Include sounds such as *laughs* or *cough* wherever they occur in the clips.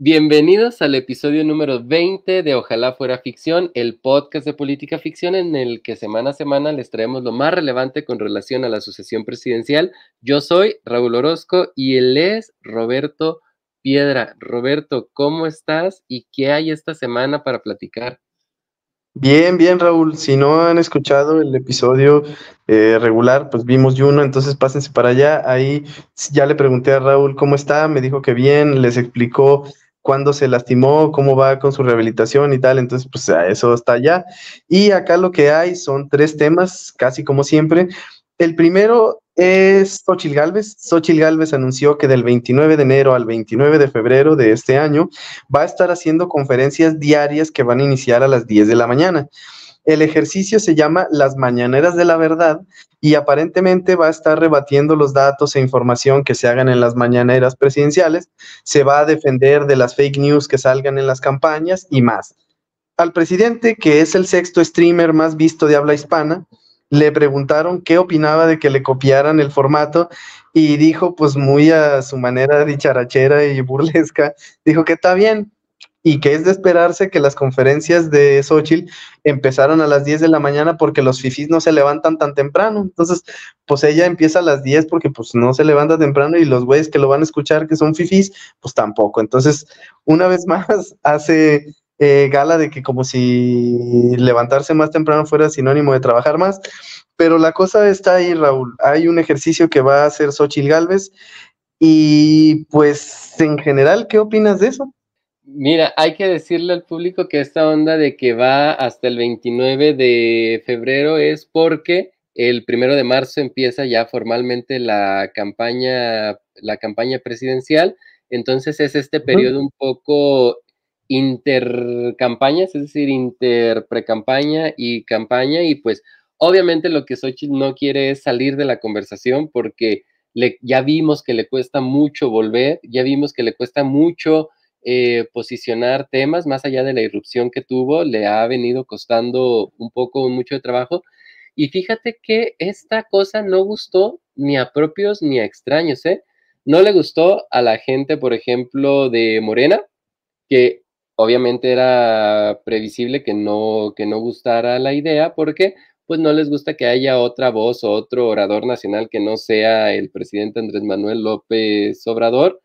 Bienvenidos al episodio número 20 de Ojalá fuera ficción, el podcast de política ficción en el que semana a semana les traemos lo más relevante con relación a la sucesión presidencial. Yo soy Raúl Orozco y él es Roberto Piedra. Roberto, ¿cómo estás y qué hay esta semana para platicar? Bien, bien, Raúl. Si no han escuchado el episodio eh, regular, pues vimos uno, entonces pásense para allá. Ahí ya le pregunté a Raúl cómo está, me dijo que bien, les explicó cuándo se lastimó, cómo va con su rehabilitación y tal. Entonces, pues eso está allá. Y acá lo que hay son tres temas, casi como siempre. El primero es Xochil Gálvez. Xochil Gálvez anunció que del 29 de enero al 29 de febrero de este año va a estar haciendo conferencias diarias que van a iniciar a las 10 de la mañana. El ejercicio se llama Las Mañaneras de la Verdad y aparentemente va a estar rebatiendo los datos e información que se hagan en las mañaneras presidenciales, se va a defender de las fake news que salgan en las campañas y más. Al presidente, que es el sexto streamer más visto de habla hispana, le preguntaron qué opinaba de que le copiaran el formato y dijo, pues muy a su manera dicharachera y burlesca, dijo que está bien, y que es de esperarse que las conferencias de Xochitl empezaron a las 10 de la mañana porque los fifís no se levantan tan temprano. Entonces, pues ella empieza a las 10 porque pues no se levanta temprano y los güeyes que lo van a escuchar que son fifís, pues tampoco. Entonces, una vez *laughs* más hace eh, gala de que como si levantarse más temprano fuera sinónimo de trabajar más. Pero la cosa está ahí, Raúl. Hay un ejercicio que va a hacer Xochitl Galvez y pues en general, ¿qué opinas de eso? Mira, hay que decirle al público que esta onda de que va hasta el 29 de febrero es porque el primero de marzo empieza ya formalmente la campaña, la campaña presidencial. Entonces es este periodo un poco intercampañas, es decir, interprecampaña y campaña. Y pues obviamente lo que Xochitl no quiere es salir de la conversación porque le, ya vimos que le cuesta mucho volver, ya vimos que le cuesta mucho eh, posicionar temas, más allá de la irrupción que tuvo, le ha venido costando un poco, mucho de trabajo. Y fíjate que esta cosa no gustó ni a propios ni a extraños, ¿eh? No le gustó a la gente, por ejemplo, de Morena, que obviamente era previsible que no, que no gustara la idea, porque pues no les gusta que haya otra voz o otro orador nacional que no sea el presidente Andrés Manuel López Obrador.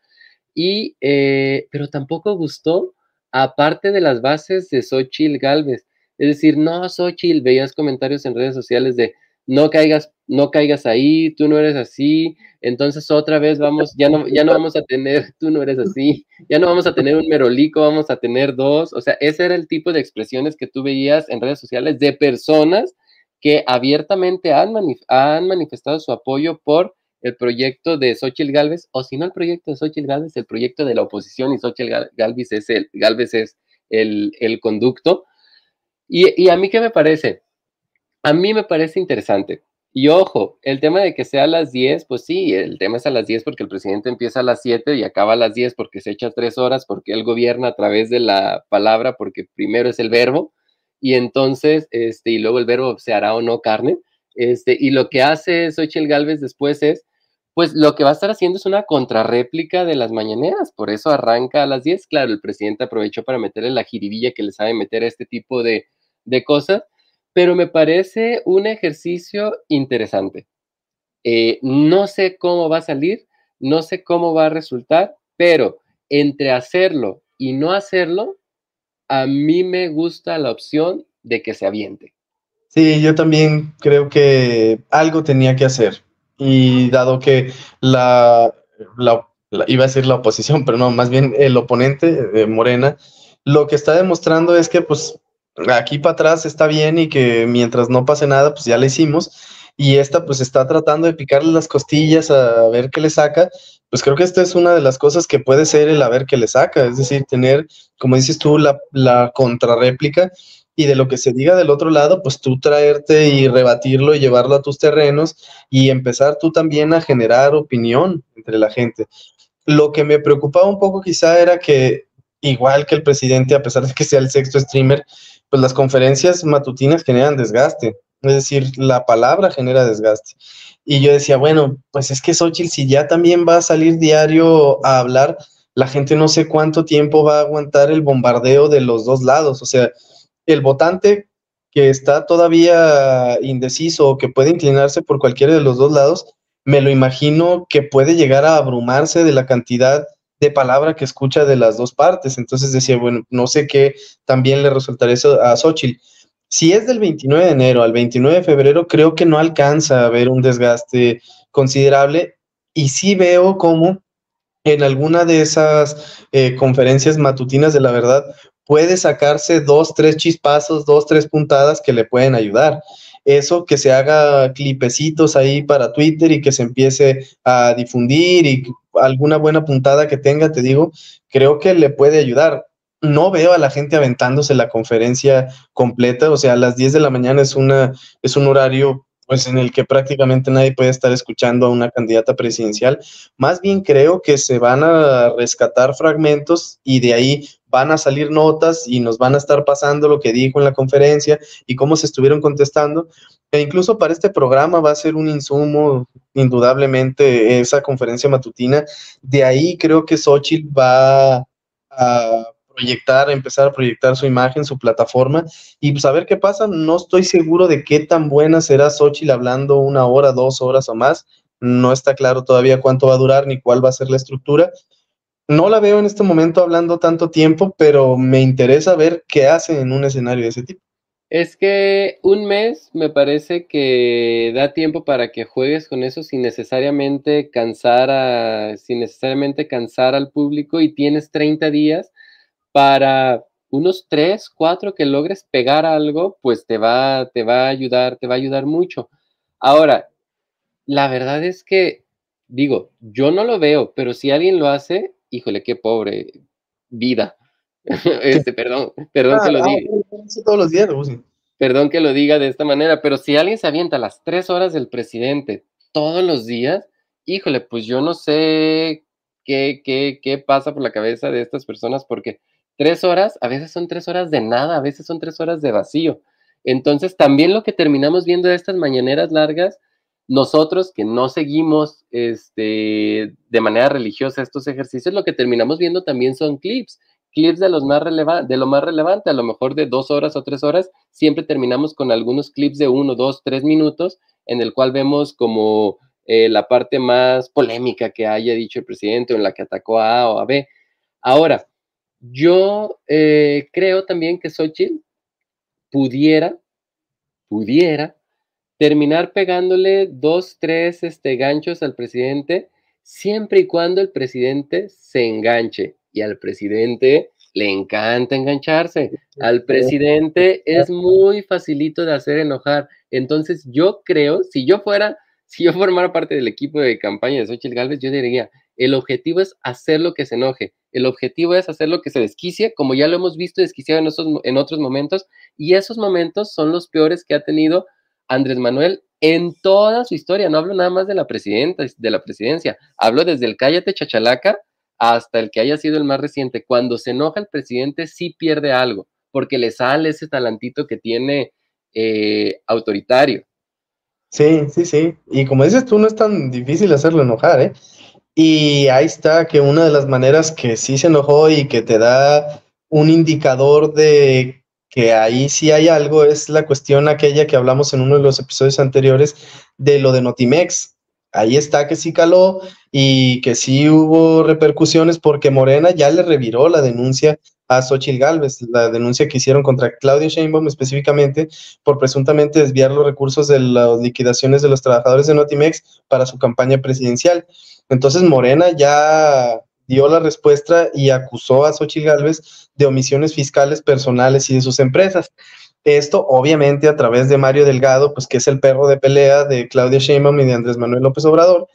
Y, eh, pero tampoco gustó, aparte de las bases de Xochitl Galvez. Es decir, no, Xochitl, veías comentarios en redes sociales de no caigas, no caigas ahí, tú no eres así, entonces otra vez vamos, ya no, ya no vamos a tener, *laughs* tú no eres así, ya no vamos a tener un merolico, vamos a tener dos, o sea, ese era el tipo de expresiones que tú veías en redes sociales de personas que abiertamente han, han manifestado su apoyo por el proyecto de Xochitl Galvez, o si no el proyecto de Xochitl Galvez, el proyecto de la oposición y Xochitl Galvez es el, Galvez es el, conducto. Y, y, a mí, ¿qué me parece? A mí me parece interesante. Y ojo, el tema de que sea a las 10, pues sí, el tema es a las 10 porque el presidente empieza a las 7 y acaba a las 10 porque se echa tres horas, porque él gobierna a través de la palabra, porque primero es el verbo, y entonces, este, y luego el verbo se hará o no carne. Este, y lo que hace Xochitl Galvez después es pues lo que va a estar haciendo es una contrarréplica de las mañaneras, por eso arranca a las 10. Claro, el presidente aprovechó para meterle la jiribilla que le sabe meter a este tipo de, cosas, pero me parece un ejercicio interesante. Eh, no sé cómo va a salir, no sé cómo va a resultar, pero entre hacerlo y no hacerlo, a mí me gusta la opción de que se aviente. Sí, yo también creo que algo tenía que hacer y dado que la, iba a decir la oposición, pero no, más bien el oponente de Morena, lo que está demostrando es que pues aquí para atrás está bien y que mientras no pase nada, pues ya le hicimos. Y esta pues está tratando de picarle las costillas a ver qué le saca. Pues creo que esta es una de las cosas que puede ser el a ver qué le saca, es decir, tener, como dices tú, la, la contrarréplica y de lo que se diga del otro lado, pues tú traerte y rebatirlo y llevarlo a tus terrenos y empezar tú también a generar opinión entre la gente. Lo que me preocupaba un poco quizá era que, igual que el presidente, a pesar de que sea el sexto streamer, pues las conferencias matutinas generan desgaste. Es decir, la palabra genera desgaste. Y yo decía, bueno, pues es que Xochitl, si ya también va a salir diario a hablar, la gente no sé cuánto tiempo va a aguantar el bombardeo de los dos lados. O sea, el votante que está todavía indeciso o que puede inclinarse por cualquiera de los dos lados, me lo imagino que puede llegar a abrumarse de la cantidad de palabra que escucha de las dos partes. Entonces decía, bueno, no sé qué también le resultaría eso a Xochitl. Si es del 29 de enero al 29 de febrero, creo que no alcanza a haber un desgaste considerable y sí veo como en alguna de esas eh, conferencias matutinas de la verdad puede sacarse dos, tres chispazos, dos, tres puntadas que le pueden ayudar. Eso que se haga clipecitos ahí para Twitter y que se empiece a difundir y alguna buena puntada que tenga, te digo, creo que le puede ayudar. No veo a la gente aventándose la conferencia completa, o sea, a las 10 de la mañana es, una, es un horario pues en el que prácticamente nadie puede estar escuchando a una candidata presidencial. Más bien creo que se van a rescatar fragmentos y de ahí van a salir notas y nos van a estar pasando lo que dijo en la conferencia y cómo se estuvieron contestando. E incluso para este programa va a ser un insumo, indudablemente, esa conferencia matutina. De ahí creo que Xochitl va a proyectar, empezar a proyectar su imagen, su plataforma y pues a ver qué pasa. No estoy seguro de qué tan buena será Xochitl hablando una hora, dos horas o más. No está claro todavía cuánto va a durar ni cuál va a ser la estructura, no la veo en este momento hablando tanto tiempo, pero me interesa ver qué hace en un escenario de ese tipo. Es que un mes me parece que da tiempo para que juegues con eso sin necesariamente cansar a, sin necesariamente cansar al público y tienes 30 días para unos 3, 4 que logres pegar algo, pues te va, te va a ayudar, te va a ayudar mucho. Ahora, la verdad es que, digo, yo no lo veo, pero si alguien lo hace, híjole, qué pobre vida. *laughs* este, perdón, perdón que lo ah, diga. Todos los días, Perdón que lo diga de esta manera, pero si alguien se avienta las tres horas del presidente todos los días, híjole, pues yo no sé qué, qué, qué pasa por la cabeza de estas personas, porque tres horas, a veces son tres horas de nada, a veces son tres horas de vacío. Entonces, también lo que terminamos viendo de estas mañaneras largas nosotros que no seguimos este, de manera religiosa estos ejercicios, lo que terminamos viendo también son clips, clips de, los más de lo más relevante, a lo mejor de dos horas o tres horas, siempre terminamos con algunos clips de uno, dos, tres minutos, en el cual vemos como eh, la parte más polémica que haya dicho el presidente o en la que atacó a A o a B. Ahora, yo eh, creo también que Xochitl pudiera, pudiera terminar pegándole dos, tres este, ganchos al presidente, siempre y cuando el presidente se enganche. Y al presidente le encanta engancharse. Al presidente es muy facilito de hacer enojar. Entonces yo creo, si yo fuera, si yo formara parte del equipo de campaña de Xochitl Galvez, yo diría, el objetivo es hacer lo que se enoje. El objetivo es hacer lo que se desquicie, como ya lo hemos visto desquiciado en, en otros momentos. Y esos momentos son los peores que ha tenido Andrés Manuel en toda su historia, no hablo nada más de la presidenta, de la presidencia, hablo desde el cállate chachalaca hasta el que haya sido el más reciente. Cuando se enoja el presidente sí pierde algo, porque le sale ese talantito que tiene eh, autoritario. Sí, sí, sí. Y como dices tú, no es tan difícil hacerlo enojar, ¿eh? Y ahí está que una de las maneras que sí se enojó y que te da un indicador de que ahí sí hay algo, es la cuestión aquella que hablamos en uno de los episodios anteriores de lo de Notimex. Ahí está que sí caló y que sí hubo repercusiones porque Morena ya le reviró la denuncia a Xochitl Galvez, la denuncia que hicieron contra Claudio Sheinbaum específicamente por presuntamente desviar los recursos de las liquidaciones de los trabajadores de Notimex para su campaña presidencial. Entonces Morena ya dio la respuesta y acusó a Xochitl Gálvez de omisiones fiscales personales y de sus empresas. Esto, obviamente, a través de Mario Delgado, pues que es el perro de pelea de Claudia Sheinbaum y de Andrés Manuel López Obrador.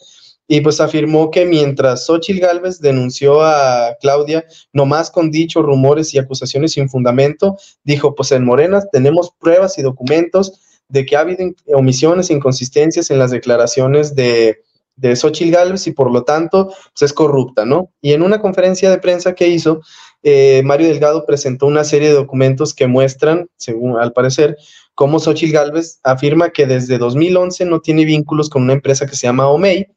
y pues afirmó que mientras Xochitl Gálvez denunció a Claudia, nomás con dichos rumores y acusaciones sin fundamento, dijo, pues en Morena tenemos pruebas y documentos de que ha habido omisiones e inconsistencias en las declaraciones de, de Xochitl Gálvez y por lo tanto pues es corrupta, ¿no? Y en una conferencia de prensa que hizo, eh, Mario Delgado presentó una serie de documentos que muestran, según al parecer, cómo Xochitl Gálvez afirma que desde 2011 no tiene vínculos con una empresa que se llama OMEI,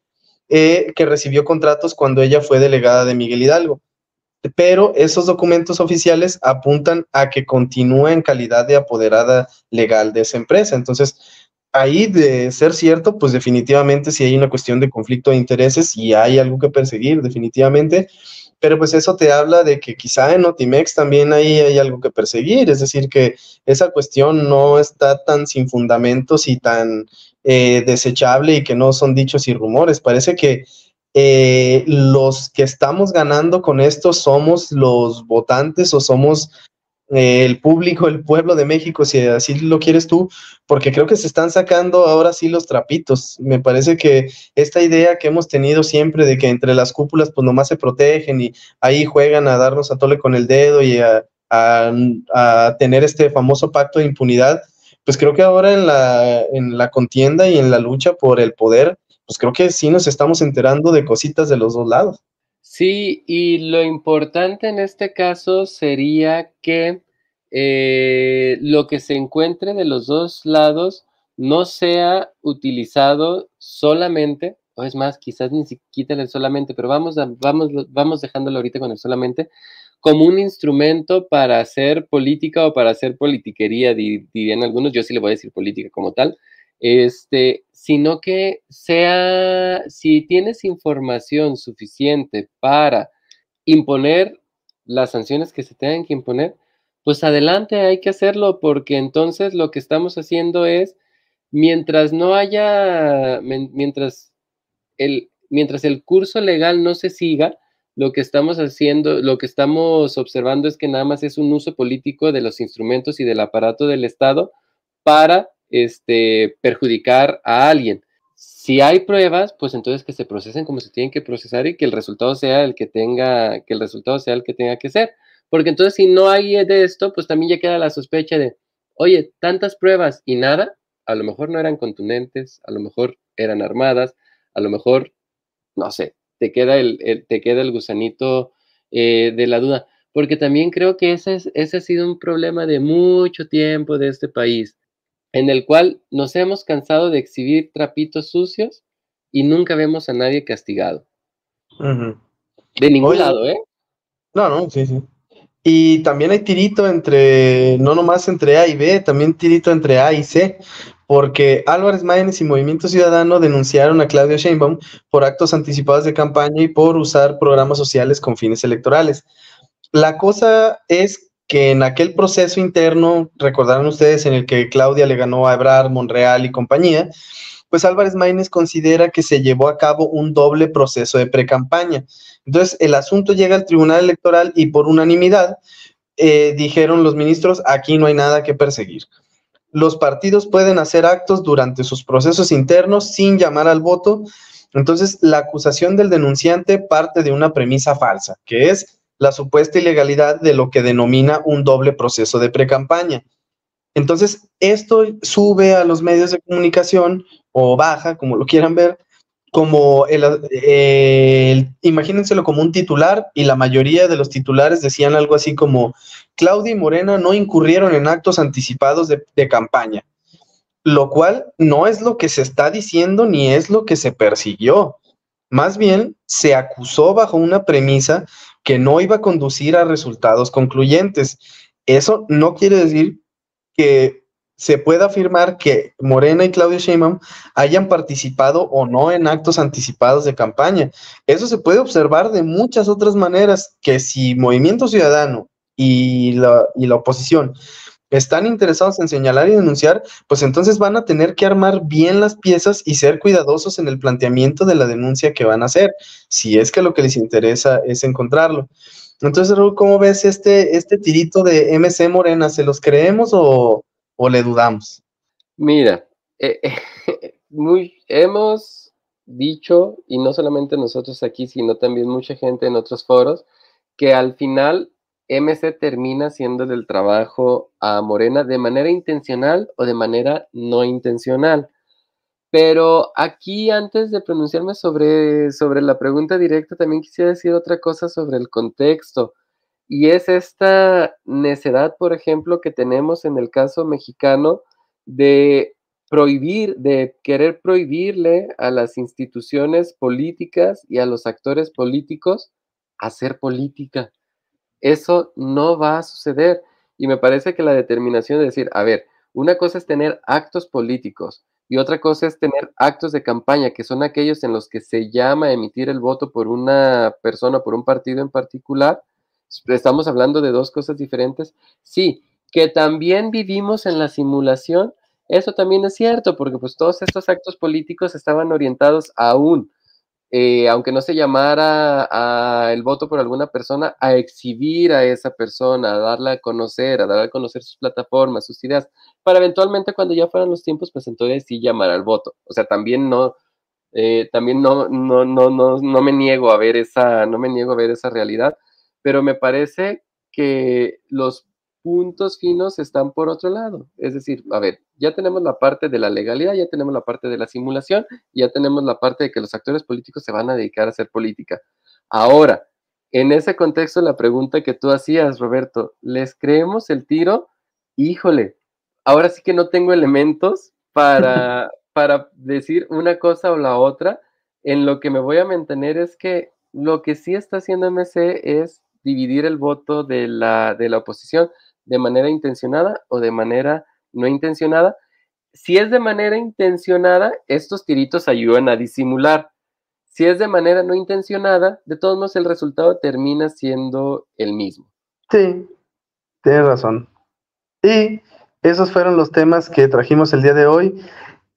eh, que recibió contratos cuando ella fue delegada de Miguel Hidalgo. Pero esos documentos oficiales apuntan a que continúa en calidad de apoderada legal de esa empresa. Entonces, ahí de ser cierto, pues definitivamente si hay una cuestión de conflicto de intereses y hay algo que perseguir, definitivamente. Pero pues eso te habla de que quizá en Otimex también ahí hay algo que perseguir, es decir, que esa cuestión no está tan sin fundamentos y tan eh, desechable y que no son dichos y rumores. Parece que eh, los que estamos ganando con esto somos los votantes o somos eh, el público, el pueblo de México, si así lo quieres tú, porque creo que se están sacando ahora sí los trapitos. Me parece que esta idea que hemos tenido siempre de que entre las cúpulas pues nomás se protegen y ahí juegan a darnos a tole con el dedo y a tener este famoso pacto de impunidad, pues creo que ahora en la, en la contienda y en la lucha por el poder, pues creo que sí nos estamos enterando de cositas de los dos lados. Sí, y lo importante en este caso sería que eh, lo que se encuentre de los dos lados no sea utilizado solamente, o es más, quizás ni siquiera el solamente, pero vamos, vamos, vamos dejándolo ahorita con el solamente, como un instrumento para hacer política o para hacer politiquería, dirían algunos, yo sí le voy a decir política como tal, este, sino que sea, si tienes información suficiente para imponer las sanciones que se tengan que imponer, pues adelante hay que hacerlo, porque entonces lo que estamos haciendo es, mientras no haya, mientras el, mientras el curso legal no se siga, lo que estamos haciendo, lo que estamos observando es que nada más es un uso político de los instrumentos y del aparato del Estado para este, perjudicar a alguien. Si hay pruebas, pues entonces que se procesen como se tienen que procesar y que el resultado sea el que tenga, que el resultado sea el que tenga que ser. Porque entonces si no hay de esto, pues también ya queda la sospecha de, oye, tantas pruebas y nada, a lo mejor no eran contundentes, a lo mejor eran armadas, a lo mejor, no sé, te queda el, te queda el gusanito eh, de la duda. Porque también creo que ese, ese ha sido un problema de mucho tiempo de este país, en el cual nos hemos cansado de exhibir trapitos sucios y nunca vemos a nadie castigado. De ningún lado, ¿eh? No, no, sí, sí. Y también hay tirito entre, no nomás entre A y B, también tirito entre A y C, porque Álvarez Maínez y Movimiento Ciudadano denunciaron a Claudia Sheinbaum por actos anticipados de campaña y por usar programas sociales con fines electorales. La cosa es que en aquel proceso interno, recordarán ustedes, en el que Claudia le ganó a Ebrard, Monreal y compañía, pues Álvarez Maínez considera que se llevó a cabo un doble proceso de precampaña. Entonces, el asunto llega al Tribunal Electoral y por unanimidad eh, dijeron los ministros, aquí no hay nada que perseguir. Los partidos pueden hacer actos durante sus procesos internos sin llamar al voto. Entonces, la acusación del denunciante parte de una premisa falsa, que es la supuesta ilegalidad de lo que denomina un doble proceso de precampaña. Entonces, esto sube a los medios de comunicación o baja, como lo quieran ver, como el, imagínenselo como un titular y la mayoría de los titulares decían algo así como Claudia y Morena no incurrieron en actos anticipados de, de campaña, lo cual no es lo que se está diciendo ni es lo que se persiguió. Más bien, se acusó bajo una premisa que no iba a conducir a resultados concluyentes. Eso no quiere decir que se puede afirmar que Morena y Claudio Sheinbaum hayan participado o no en actos anticipados de campaña. Eso se puede observar de muchas otras maneras, que si Movimiento Ciudadano y la, y la oposición están interesados en señalar y denunciar, pues entonces van a tener que armar bien las piezas y ser cuidadosos en el planteamiento de la denuncia que van a hacer, si es que lo que les interesa es encontrarlo. Entonces, Raúl, ¿cómo ves este, este tirito de MC Morena? ¿Se los creemos o, o le dudamos? Mira, eh, *laughs* muy, hemos dicho, y no solamente nosotros aquí, sino también mucha gente en otros foros, que al final MC termina haciendo el trabajo a Morena de manera intencional o de manera no intencional. Pero aquí, antes de pronunciarme sobre, sobre la pregunta directa, también quisiera decir otra cosa sobre el contexto. Y es esta necedad, por ejemplo, que tenemos en el caso mexicano de prohibir, de querer prohibirle a las instituciones políticas y a los actores políticos hacer política. Eso no va a suceder. Y me parece que la determinación de decir, a ver, una cosa es tener actos políticos y otra cosa es tener actos de campaña, que son aquellos en los que se llama emitir el voto por una persona, por un partido en particular. Estamos hablando de dos cosas diferentes. Sí, que también vivimos en la simulación, eso también es cierto, porque pues todos estos actos políticos estaban orientados a un eh, aunque no se llamara a el voto por alguna persona, a exhibir a esa persona, a darla a conocer, a dar a conocer sus plataformas, sus ideas, para eventualmente cuando ya fueran los tiempos, pues entonces sí llamar al voto. O sea, también no, eh, también no, no, no, no, no me niego a ver esa, no me niego a ver esa realidad, pero me parece que los puntos finos están por otro lado. Es decir, a ver, ya tenemos la parte de la legalidad, ya tenemos la parte de la simulación, ya tenemos la parte de que los actores políticos se van a dedicar a hacer política. Ahora, en ese contexto, la pregunta que tú hacías, Roberto, ¿les creemos el tiro? Híjole, ahora sí que no tengo elementos para, *laughs* para decir una cosa o la otra. En lo que me voy a mantener es que lo que sí está haciendo MC es dividir el voto de la, de la oposición de manera intencionada o de manera no intencionada. Si es de manera intencionada, estos tiritos ayudan a disimular. Si es de manera no intencionada, de todos modos el resultado termina siendo el mismo. Sí, tienes razón. Y esos fueron los temas que trajimos el día de hoy.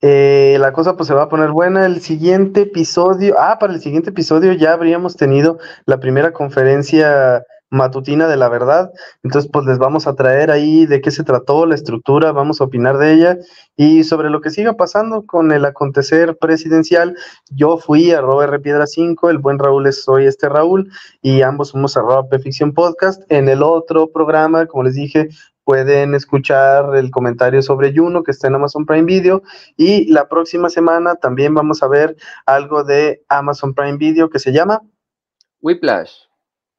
Eh, la cosa pues se va a poner buena. El siguiente episodio, ah, para el siguiente episodio ya habríamos tenido la primera conferencia matutina de la verdad. Entonces, pues les vamos a traer ahí de qué se trató, la estructura, vamos a opinar de ella y sobre lo que siga pasando con el acontecer presidencial. Yo fui a R Piedra 5, el buen Raúl es soy este Raúl y ambos somos arroba Ficción Podcast. En el otro programa, como les dije, pueden escuchar el comentario sobre Juno que está en Amazon Prime Video y la próxima semana también vamos a ver algo de Amazon Prime Video que se llama Whiplash.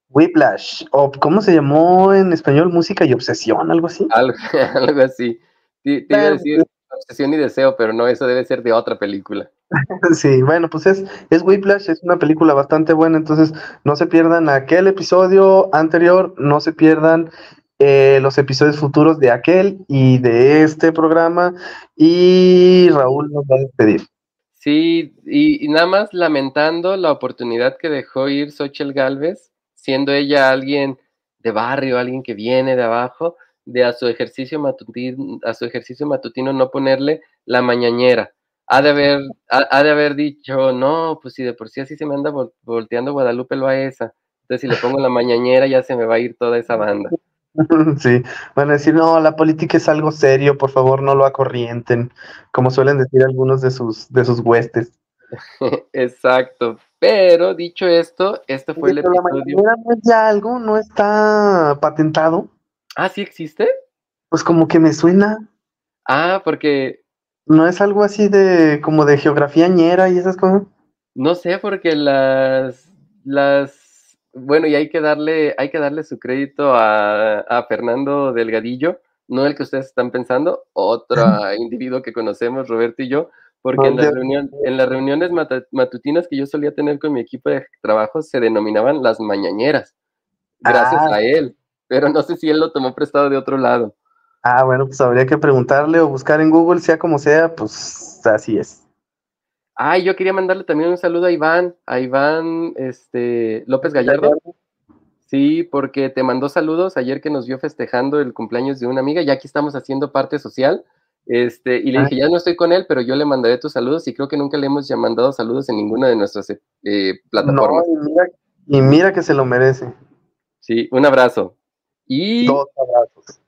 Whiplash, o ¿cómo se llamó en español? Música y obsesión, algo así. *laughs* Algo, así. Te, iba a decir obsesión y deseo, pero no, eso debe ser de otra película. *laughs* sí, bueno, pues es, es Whiplash, es una película bastante buena, entonces no se pierdan aquel episodio anterior, no se pierdan eh, los episodios futuros de aquel y de este programa, y Raúl nos va a despedir. Sí, y, y nada más lamentando la oportunidad que dejó ir Xochel Galvez siendo ella alguien de barrio, alguien que viene de abajo, de a su ejercicio matutino, a su ejercicio matutino no ponerle la mañañera. Ha de haber, ha, de haber dicho, no, pues si de por sí así se me anda volteando Guadalupe lo a esa. Entonces si le pongo la mañañera ya se me va a ir toda esa banda. *laughs* Sí, van a decir, no, la política es algo serio, por favor no lo acorrienten, como suelen decir algunos de sus, de sus huestes. *laughs* Exacto, pero dicho esto, este fue el episodio. La no es ya algo, no está patentado. Ah, sí existe. Pues como que me suena. Ah, porque. ¿No es algo así de como de geografía ñera y esas cosas? No sé, porque las. las. Bueno, y hay que darle, hay que darle su crédito a, a Fernando Delgadillo, no el que ustedes están pensando, otro individuo que conocemos, Roberto y yo, porque en, en las reuniones matutinas que yo solía tener con mi equipo de trabajo se denominaban las mañañeras, gracias ah. a él, pero no sé si él lo tomó prestado de otro lado. Ah, bueno, pues habría que preguntarle o buscar en Google, sea como sea, pues así es. Ah, yo quería mandarle también un saludo a Iván, a Iván este, López Gallardo. Sí, porque te mandó saludos ayer que nos vio festejando el cumpleaños de una amiga, ya aquí estamos haciendo parte social este, y le dije, ya no estoy con él, pero yo le mandaré tus saludos y creo que nunca le hemos ya mandado saludos en ninguna de nuestras eh, plataformas. y, mira, que se lo merece. Sí, un abrazo. Y, Dos abrazos.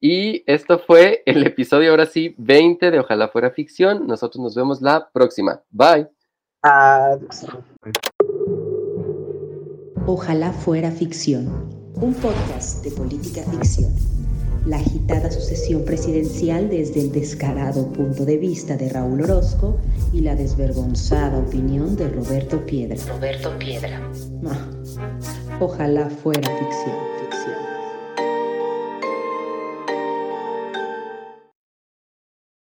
Y esto fue el episodio ahora sí 20 de Ojalá fuera ficción. Nosotros nos vemos la próxima. Bye. Adiós. Ojalá fuera ficción, un podcast de política ficción. La agitada sucesión presidencial desde el descarado punto de vista de Raúl Orozco y la desvergonzada opinión de Roberto Piedra. Roberto Piedra. Ah, ojalá fuera ficción, ficción.